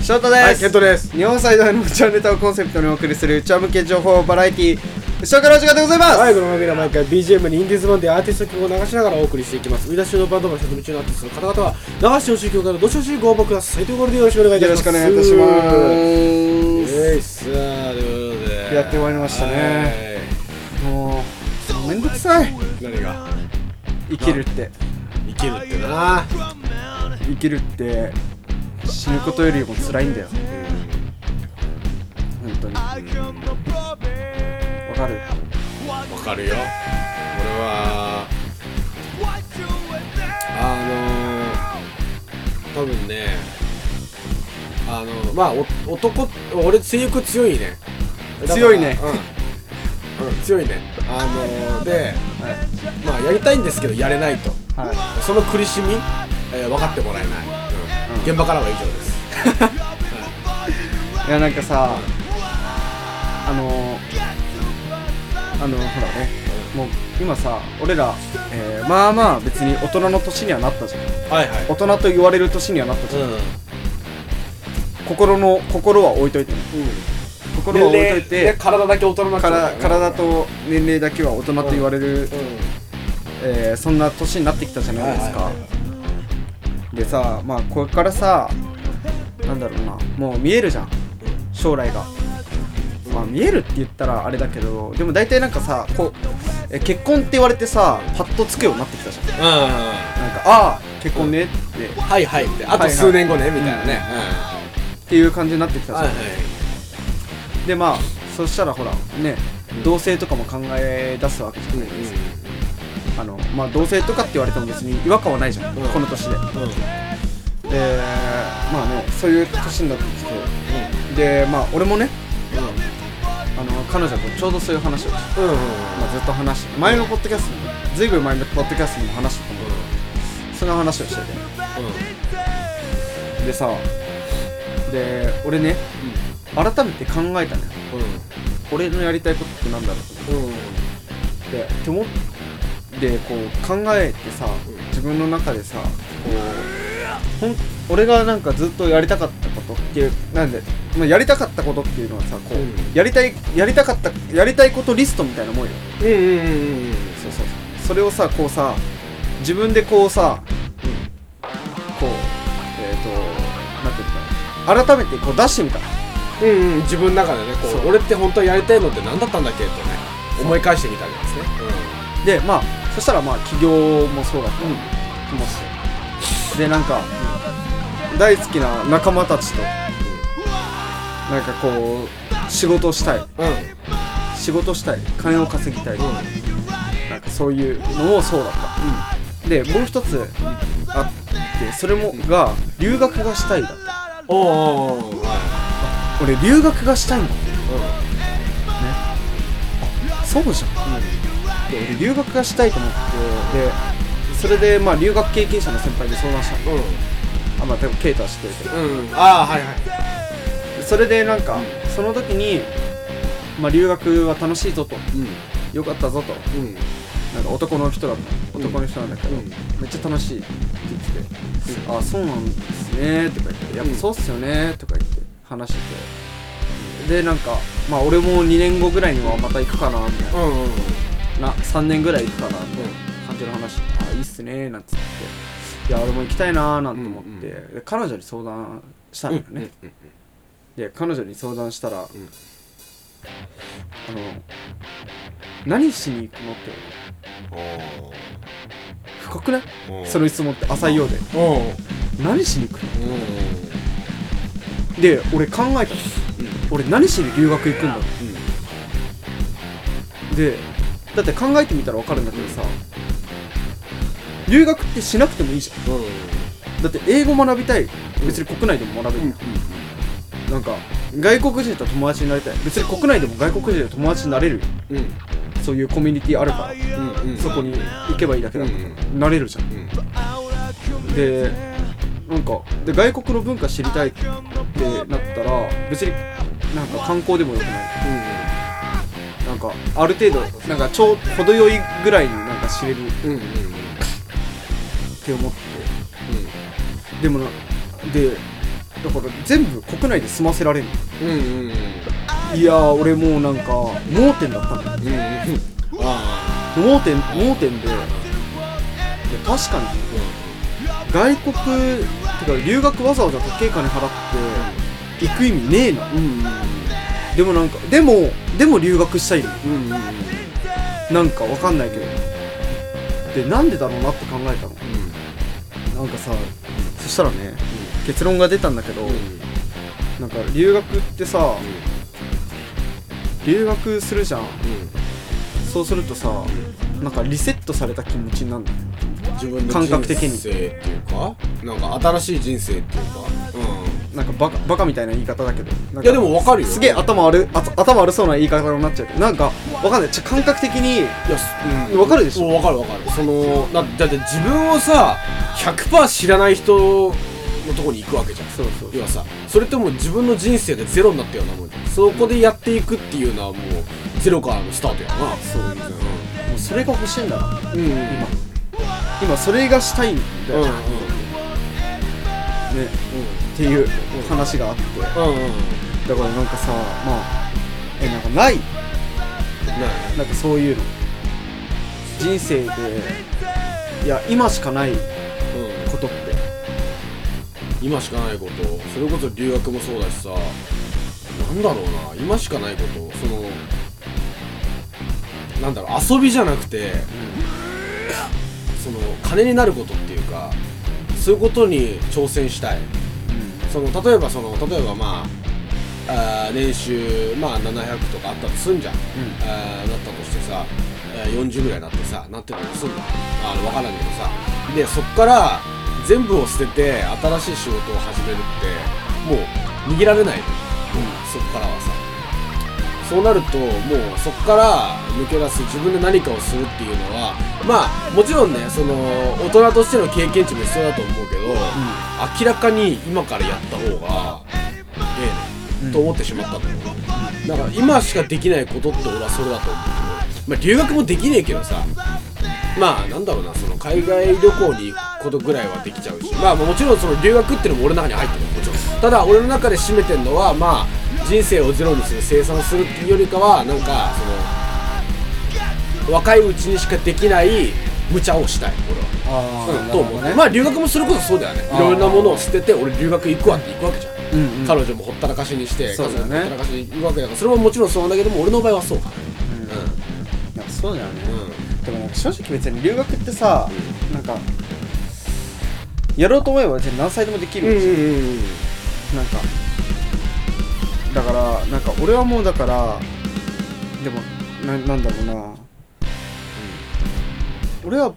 翔太です、はいケントです。日本最大のうちわネタをコンセプトにお送りするうちわ向け情報バラエティー翔太のお時間でございます、はいこの番組は毎回 BGM にインディーズバンドやアーティスト曲を流しながらお送りしていきます。売り出し中のバンドマン所属中のアーティストの方々は流してほしい曲からどしどしご応募くださいということ。でよろしくお願いいたします。よろしくお願いいたします。えいさあということでやってまいりました。ねもうめんどくさい。何が？生きるって生きるってな生きるって死ぬことよりも辛いんだよ。本当に。わかる？わかるよ。俺はあのー、多分ねあのまあお男俺性欲強いね。強いね。うん、うん、強いね。あのー、で、まあやりたいんですけどやれないとはい。その苦しみ、えー分かってもらえない、うん。現場からは以上です。いやなんかさあのあのほらねもう今さ俺ら、えーまあまあ別に大人の年にはなったじゃん。はいはい。大人と言われる年にはなったじゃん、うん。心の心は置いといてね。心は置いといて体だけ大人にな体と年齢だけは大人と言われる、うんえーそんな年になってきたじゃないですか、はいはいでさまあこれからさなんだろうなもう見えるじゃん。将来が、まあ見えるって言ったらあれだけどでも大体なんかさこうえ結婚って言われてさパッとつくようになってきたじゃん。なんかうん。ああ結婚ねって。はいはいって。あとはいはい。数年後ねみたいなね。っていう感じになってきたじゃん、はいはい。でまあそしたらほらね同性とかも考え出すわけじゃないですか、あのまあ同性とかって言われても別に違和感はないじゃん、うん。この年で。でまあねそういう年になってきて、でまあ俺もねあの彼女とちょうどそういう話をして、うんうんまあ、ずっと話して前のポッドキャストにもずいぶん前のポッドキャストにも話したと思うけどその話をしてて。でさで俺ね改めて考えたのよ。俺のやりたいことってなんだろうってでって思ってこう考えてさ自分の中でさこうほん俺がなんかずっとやりたかったことっていうなんで、まあ、やりたかったことっていうのはさこう、うん。やりたいやりたかったやりたいことリストみたいなもんよ。うんうんうんうん。そうそうそれをさこうさ自分でこうさ、こうえっ、ー、となんていうのかな。改めてこう出してみた。うんうん。自分の中でねこそう。う俺って本当はやりたいのって何だったんだっけとね思い返してみたわけですね。でまあそしたらまあ起業もそうだったと思って、でなんか、大好きな仲間たちとなんかこう仕事をしたい。うん。仕事したい。金を稼ぎたい、なんかそういうのもそうだった、でもう一つあってそれもが留学がしたいだった。おお俺留学がしたいんだそうじゃん、で俺留学がしたいと思ってでそれでまあ留学経験者の先輩に相談した。のうん。あまあ多分ケイトは知ってるけど。うん。ああはいはい。それでなんか、その時に、まあ、留学は楽しいぞと。うん。よかったぞと。うん。なんか男の人だった。男の人なんだけど、うん。めっちゃ楽しいって言ってて「あそうなんですね」とか言って「やっぱそうっすよね」とか言って話して。てでなんかまあ俺も2年後ぐらいにはまた行くかなみたいなな3年ぐらい行くかなみたいな感じの話。あいいっすねなんつって。いや俺も行きたいなーなんて思って、うんうんで彼女に相談したんだよね、で彼女に相談したら、あの何しに行くのって深くない？その質問って浅いようで。何しに行くの？で俺考えたの、俺何しに留学行くんだろう。でだって考えてみたら分かるんだけどさ留学ってしなくてもいいじゃん。だって英語学びたい。別に国内でも学べるよ、なんか外国人と友達になりたい。別に国内でも外国人と友達になれるよ。うん。そういうコミュニティあるから、うん。そこに行けばいいだけだから、なれるじゃん。でなんかで外国の文化知りたいってなったら別になんか観光でもよくないなんかある程度なんかちょう程よいぐらいになんか知れる。うんうんっって思って。でもなでだから全部国内で済ませられるうんうんうん。いやー俺もうなんか盲点だったんだようんうん。あ盲点盲点で。で確かに。外国てか留学わざわざ高い金払って行く意味ねえな。あうんうん。でもなんかでもでも留学したいの。うんうんうん。なんかわかんないけど。でなんでだろうなって考えたの。なんかさそしたらね結論が出たんだけど、なんか留学ってさ留学するじゃん。そうするとさなんかリセットされた気持ちになるの自分の感覚的に人生っていうかなんか新しい人生っていうかなんかバカバカみたいな言い方だけど。いやでもわかるよ。すげえ頭悪いあ頭悪そうな言い方になっちゃうなんかわかんない。ちょ感覚的にいやわかるでしょ？わかるわかる。そのだだって自分をさ100%知らない人のとこに行くわけじゃん。そうそう要はさそれってもう自分の人生がゼロになったようなもんじゃん。そこでやっていくっていうのはもうゼロからのスタートやな。そうもうそれが欲しいんだな。うん。うん今。今それがしたいんだよ、うんうん。ねっていう話があって。だからなんかさまあえなんかない。なんかそういうの。人生でいや今しかないうん。ことって。今しかないこと。それこそ留学もそうだしさ。なんだろうな。今しかないこと。そのなんだろう。遊びじゃなくてその金になることっていうかそういうことに挑戦したいその例えばその例えばまああー年収まあ700とかあったとすんじゃん、あーなったとしてさ、えー40ぐらいになってさなってたとすんじゃんあの分からんけどさ。でそっから全部を捨てて新しい仕事を始めるってもう逃げられないの、そっからはさ。そうなるともうそこから抜け出す自分で何かをするっていうのはまあもちろんねその大人としての経験値も必要だと思うけど、明らかに今からやった方がええね、と思ってしまったと思う。だから今しかできないことって俺はそれだと思う。まあ留学もできねえけどさまあなんだろうなその海外旅行に行くことぐらいはできちゃうしまあもちろんその留学っていうのも俺の中に入ってるもちろん。ただ俺の中で占めてるのはまあ人生をゼロにする生産するっていうよりかはなんかその若いうちにしかできない無茶をしたい。俺はあうんと思う。ね。まあ留学もそれこそそうだよね。いろんなものを捨てて俺留学行くわって行くわけじゃん、うんうん。彼女もほったらかしにしてそうだよね。家族もほったらかしに行くわけだからそれももちろんそうなんだけども俺の場合はそうかな。ん。かそうだよね、うん。でもなんか正直別に留学ってさ、なんかやろうと思えば別に何歳でもできうんるし、うんうん。なんかだからなんか俺はもうだからでもななんだろうな、俺は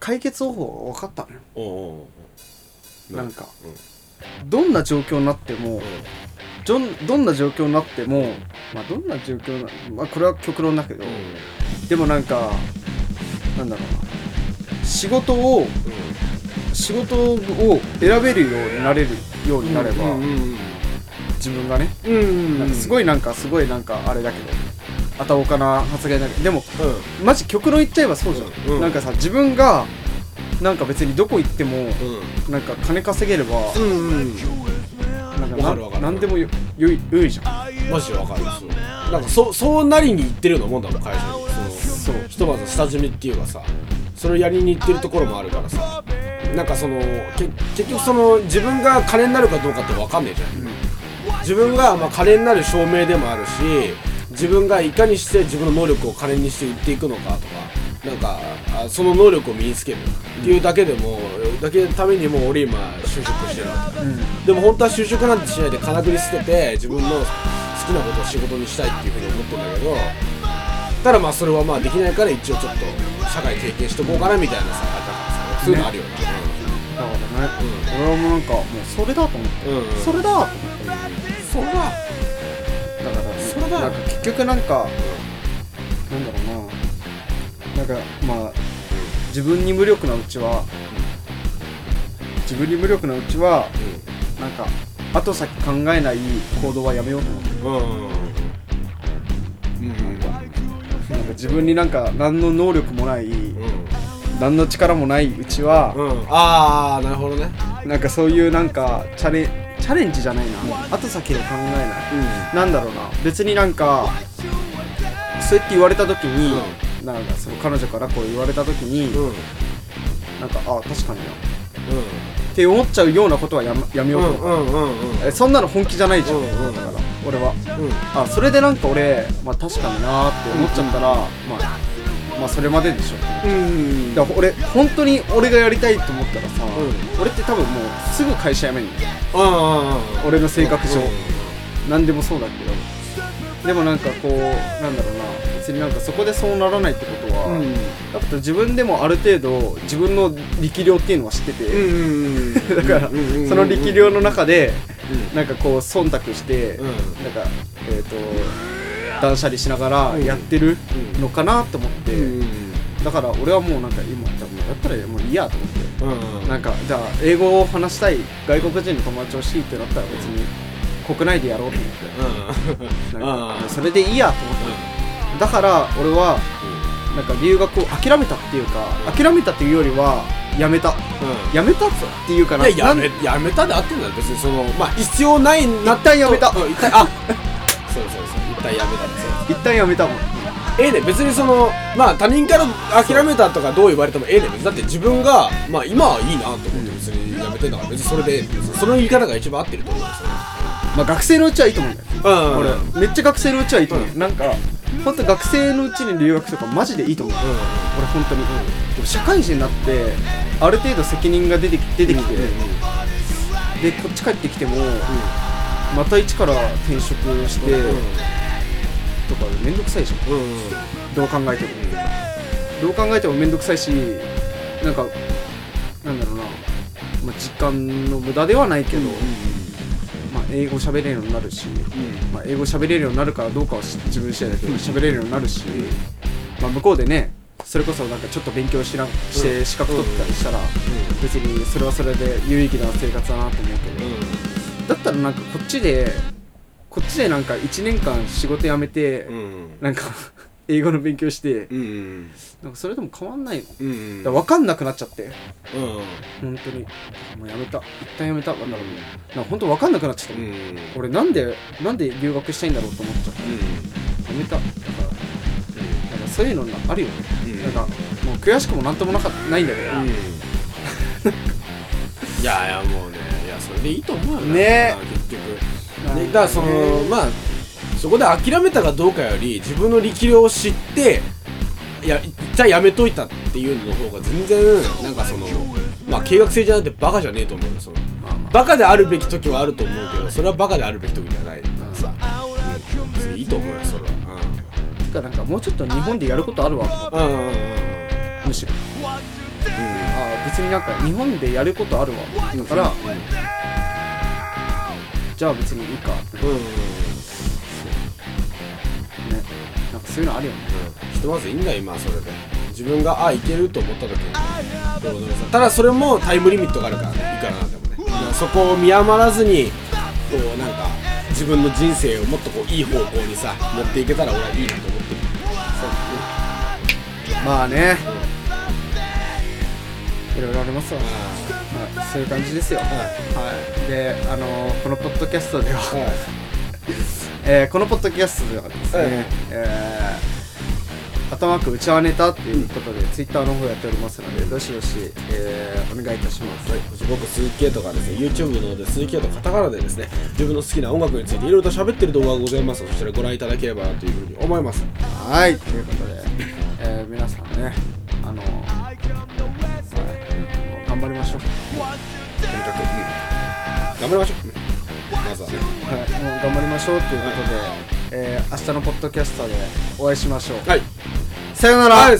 解決方法が分かったのよ。おうおうおうなんか。どんな状況になってもどんどんな状況になってもまあどんな状況なまあこれは極論だけど、でもなんかなんだろうな。仕事を仕事を選べるようになれるようになれば、うんうん自分がね、うんうん。なんかすごいなんかすごいなんかあれだけどあたおかな発言だけど。でもうマジ極論言っちゃえばそうじゃん、うん。なんかさ自分がなんか別にどこ行ってもん。なんか金稼げれば、うんうん。うんなんかわかるわかる。なんなんでもよよい良いじゃん。マジでわかる。そうなんかそそうなりに行ってるようなもんだもん会社に。そのそう。ひとまず下積みっていうかさそれをやりに行ってるところもあるからさ。なんかそのけ結局その自分が金になるかどうかって分かんねえじゃん、自分がまあ金になる証明でもあるし自分がいかにして自分の能力を金にして売っていくのかとかなんかあその能力を身につけるっていうだけでも、だけのためにもう俺今就職してるわけでも本当は就職なん。てしないで金繰り捨てて自分の好きなことを仕事にしたいっていうふうに思ってるんだけどただまあそれはまあできないから一応ちょっと社会経験しとこうかなみたいなさそういうのあるよねだからね、俺はもうなん。かもうそれだと思って、うんうん。それだと思ってそれはだなんか結局なんかなんだろうな。なんかまあ自分に無力なうちは自分に無力なうちはなんか後先考えない行動はやめようと思ってうんうん。うん。うんなんか自分になんか何の能力もないうん。何の力もないうちは、うん。ああなるほどね。なんかそういうなんかチャレチャレンジじゃないな、後先を考えない、なんだろうな。別になんかそうやって言われた時に、なんかその彼女からこう言われた時に、うん。うんなんかあ確かにな。って思っちゃうようなことはやめやめようと思う、うんうんうんうん。えそんなの本気じゃないじゃん、うんうん。だから俺は。うん。あそれでなんか俺、まあ、確かになーって思っちゃったら、まあまあそれまででしょ。うん。だから俺本当に俺がやりたいと思ったらさ、う俺って多分もうすぐ会社辞めんのああ俺の性格上。うん。何でもそうだけど。でもなんかこうなんだろうな。別になんかそこでそうならないってことは、うん。やっぱ自分でもある程度自分の力量っていうのは知ってて、うんだから、その力量の中でうんなんかこう忖度して、うんなんかえっ、と断捨離しながらやってるのかなと思って、うん。だから俺はもうなんか今多分やったらもういいやと思って、うん。なんかじゃあ英語を話したい外国人の友達欲しいってなったら別に国内でやろうと思って。なんかそれでいいやと思って。だから俺はなんか留学を諦めたっていうか諦めたっていうよりはやめた。やめたっていうかな。いややめやめたであってんだよ別にそのまあ必要ないな一旦やめた。あ そうそうそう。一旦やめたんですよ一旦やめたもん。ええね別にそのまあ他人から諦めたとかどう言われてもええね別にだって自分がまあ今はいいなと思って別にやめてんだから別にそれでええね別にその言い方が一番合ってると思うんですよ。まあ学生のうちはいいと思うんだよ。うん。俺めっちゃ学生のうちはいいと思う、なんか本当学生のうちに留学とかマジでいいと思う、俺本当に、でも社会人になってある程度責任が出てき出てきて、でこっち帰ってきても、また一から転職して、とかめんどくさいじゃん。うんうんどう考えても、どう考えてもめんどくさいしなんかなんだろうな、まあ、時間の無駄ではないけど、まあ、英語喋れるようになるし、まあ、英語喋れるようになるからどうかはし自分次第だけど喋れるようになるし、まあ、向こうでねそれこそなんかちょっと勉強しなして資格取ったりしたら別にそれはそれで有意義な生活だなと思うけど。だったらなんかこっちでこっちでなんか1年間仕事辞めてうん。なんか 英語の勉強してうんうんなんかそれでも変わんないの。うんうんだから分かんなくなっちゃって。うん本当に。もうやめた。一旦やめた。なんだろうね。なんか本当分かんなくなっちゃったうん俺なんでなんで留学したいんだろうと思っちゃった。やめた。だからなんかそういうのなあるよね、うん。なんかもう悔しくもなんともなかないんだけど、うん。いやいやもうね。いやそれでいいと思うよ。なね結局なんかねねだからそのまあそこで諦めたかどうかより自分の力量を知っていや一旦やめといたっていうのの方が全然なんかそのまあ計画性じゃなくてバカじゃねえと思うよその。バカであるべき時はあると思うけどそれはバカであるべき時じゃないからさ、うん、別にいいと思うよそれは。あてかなんかもうちょっと日本でやることあるわ。うんうんうんうん。むしろ。ああ別になんか日本でやることあるわ。だから、じゃあ別にいいか。ってうん。うん。うんね。なんかそういうのあるよね。ひとまずいいんだよ今はそれで。自分があいけると思った時に。どうぞどうぞただそれもタイムリミットがあるからねいくらなんでもね。だからそこを見余らずにこうなんか自分の人生をもっとこういい方向にさ持っていけたら俺はいいなと思ってる。まあね。いろいろありますわ、あはい、そういう感じですよ、はい、であのーこのポッドキャストでは、えーこのポッドキャストではですね、はい。えー、頭くうちわネタっていうことで、ツイッターの方やっておりますのでどしどし、えーお願いいたします、はい、僕鈴木圭とかですね YouTube の方で鈴木圭とカタカナでですね自分の好きな音楽についていろいろと喋ってる動画がございます。のでそちらご覧いただければなというふうに思います。はい。ということで、えー皆さんねょう。とにかく、うん、頑張りましょう、うんまずはねはい、もう頑張りましょうということで、えー明日のポッドキャストでお会いしましょう。はい。さようなら。はい